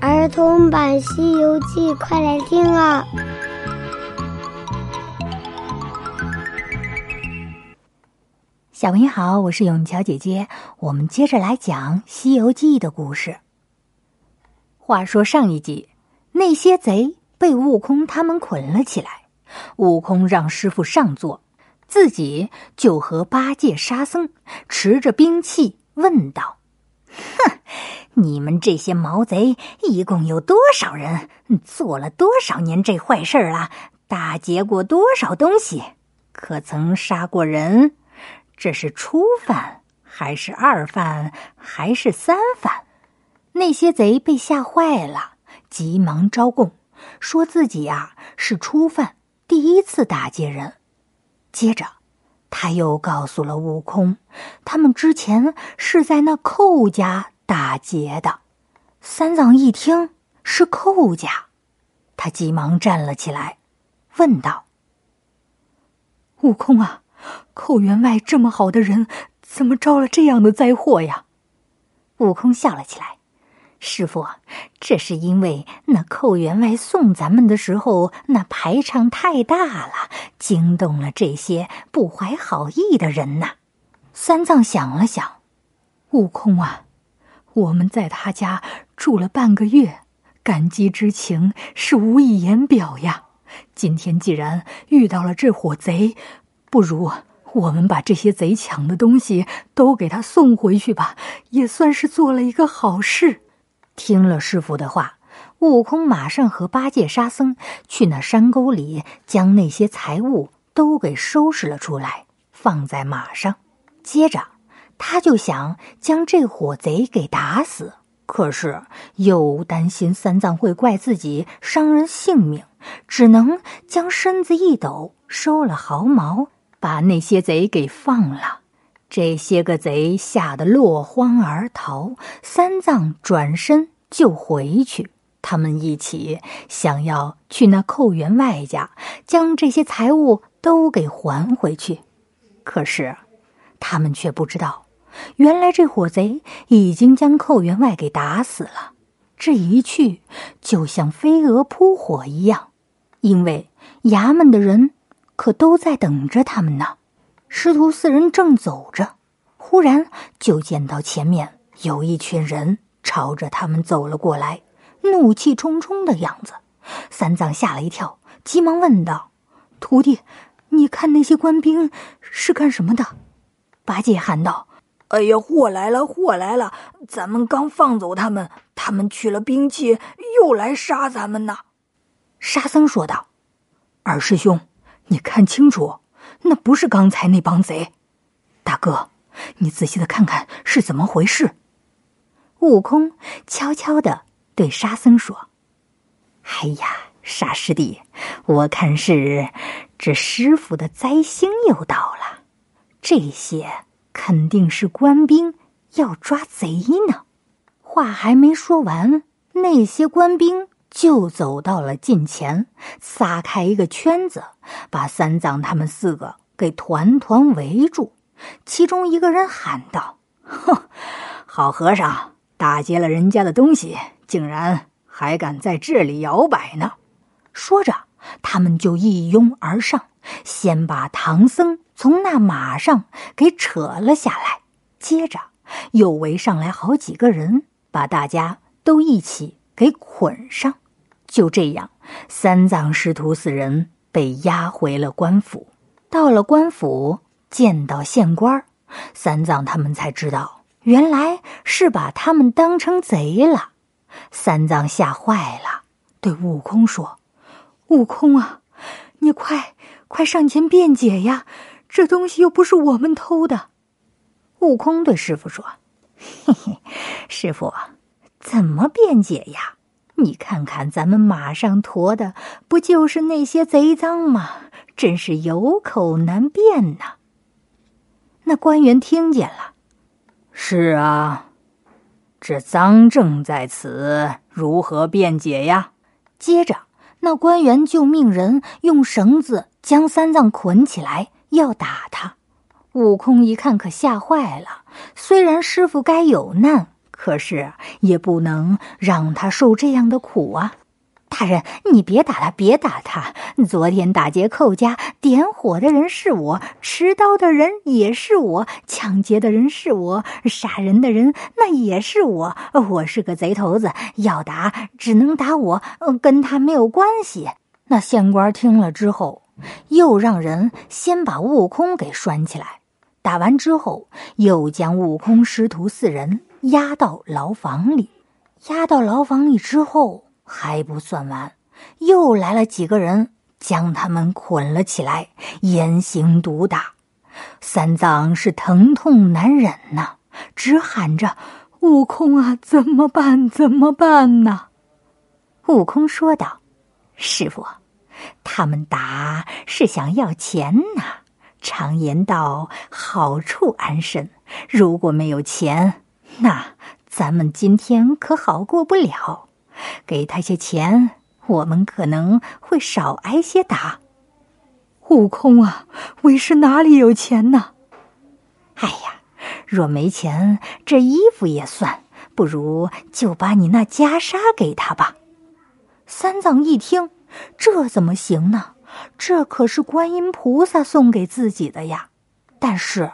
儿童版《西游记》，快来听啊！小朋友好，我是永桥姐姐，我们接着来讲《西游记》的故事。话说上一集，那些贼被悟空他们捆了起来，悟空让师傅上座，自己就和八戒、沙僧持着兵器问道：“哼！”你们这些毛贼，一共有多少人？做了多少年这坏事了？打劫过多少东西？可曾杀过人？这是初犯，还是二犯，还是三犯？那些贼被吓坏了，急忙招供，说自己呀是初犯，第一次打劫人。接着，他又告诉了悟空，他们之前是在那寇家。打劫的，三藏一听是寇家，他急忙站了起来，问道：“悟空啊，寇员外这么好的人，怎么招了这样的灾祸呀？”悟空笑了起来：“师傅，这是因为那寇员外送咱们的时候，那排场太大了，惊动了这些不怀好意的人呐。”三藏想了想：“悟空啊。”我们在他家住了半个月，感激之情是无以言表呀。今天既然遇到了这伙贼，不如我们把这些贼抢的东西都给他送回去吧，也算是做了一个好事。听了师傅的话，悟空马上和八戒、沙僧去那山沟里，将那些财物都给收拾了出来，放在马上，接着。他就想将这伙贼给打死，可是又担心三藏会怪自己伤人性命，只能将身子一抖，收了毫毛，把那些贼给放了。这些个贼吓得落荒而逃，三藏转身就回去。他们一起想要去那寇员外家，将这些财物都给还回去，可是他们却不知道。原来这伙贼已经将寇员外给打死了，这一去就像飞蛾扑火一样，因为衙门的人可都在等着他们呢。师徒四人正走着，忽然就见到前面有一群人朝着他们走了过来，怒气冲冲的样子。三藏吓了一跳，急忙问道：“徒弟，你看那些官兵是干什么的？”八戒喊道。哎呀，祸来了，祸来了！咱们刚放走他们，他们取了兵器，又来杀咱们呢。沙僧说道：“二师兄，你看清楚，那不是刚才那帮贼。大哥，你仔细的看看是怎么回事。”悟空悄悄的对沙僧说：“哎呀，沙师弟，我看是这师傅的灾星又到了，这些。”肯定是官兵要抓贼呢。话还没说完，那些官兵就走到了近前，撒开一个圈子，把三藏他们四个给团团围住。其中一个人喊道：“哼，好和尚，打劫了人家的东西，竟然还敢在这里摇摆呢！”说着，他们就一拥而上，先把唐僧。从那马上给扯了下来，接着又围上来好几个人，把大家都一起给捆上。就这样，三藏师徒四人被押回了官府。到了官府，见到县官，三藏他们才知道，原来是把他们当成贼了。三藏吓坏了，对悟空说：“悟空啊，你快快上前辩解呀！”这东西又不是我们偷的，悟空对师傅说：“嘿嘿，师傅，怎么辩解呀？你看看咱们马上驮的，不就是那些贼赃吗？真是有口难辩呐。”那官员听见了，是啊，这赃证在此，如何辩解呀？接着，那官员就命人用绳子将三藏捆起来。要打他，悟空一看可吓坏了。虽然师傅该有难，可是也不能让他受这样的苦啊！大人，你别打他，别打他！昨天打劫寇家点火的人是我，持刀的人也是我，抢劫的人是我，杀人的人那也是我。我是个贼头子，要打只能打我，跟他没有关系。那县官听了之后，又让人先把悟空给拴起来。打完之后，又将悟空师徒四人押到牢房里。押到牢房里之后。还不算完，又来了几个人，将他们捆了起来，严刑毒打。三藏是疼痛难忍呐，直喊着：“悟空啊，怎么办？怎么办呢？”悟空说道：“师傅，他们打是想要钱呐。常言道，好处安身。如果没有钱，那咱们今天可好过不了。”给他些钱，我们可能会少挨些打。悟空啊，为师哪里有钱呢？哎呀，若没钱，这衣服也算，不如就把你那袈裟给他吧。三藏一听，这怎么行呢？这可是观音菩萨送给自己的呀！但是，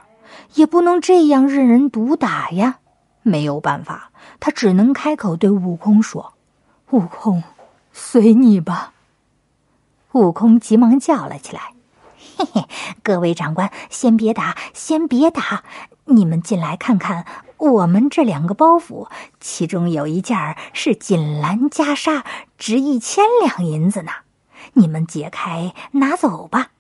也不能这样任人毒打呀。没有办法，他只能开口对悟空说。悟空，随你吧。悟空急忙叫了起来：“嘿嘿，各位长官，先别打，先别打！你们进来看看，我们这两个包袱，其中有一件是锦兰袈裟，值一千两银子呢。你们解开拿走吧。”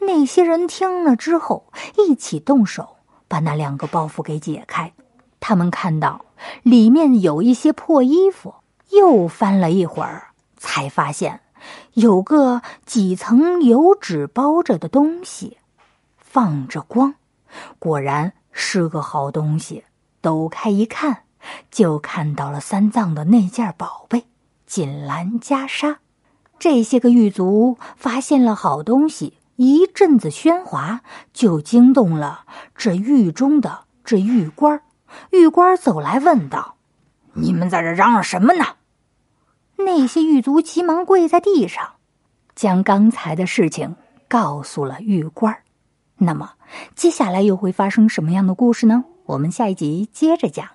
那些人听了之后，一起动手把那两个包袱给解开。他们看到里面有一些破衣服。又翻了一会儿，才发现有个几层油纸包着的东西，放着光，果然是个好东西。抖开一看，就看到了三藏的那件宝贝——锦兰袈裟。这些个狱卒发现了好东西，一阵子喧哗，就惊动了这狱中的这狱官。狱官走来问道：“你们在这嚷嚷什么呢？”那些狱卒急忙跪在地上，将刚才的事情告诉了狱官。那么，接下来又会发生什么样的故事呢？我们下一集接着讲。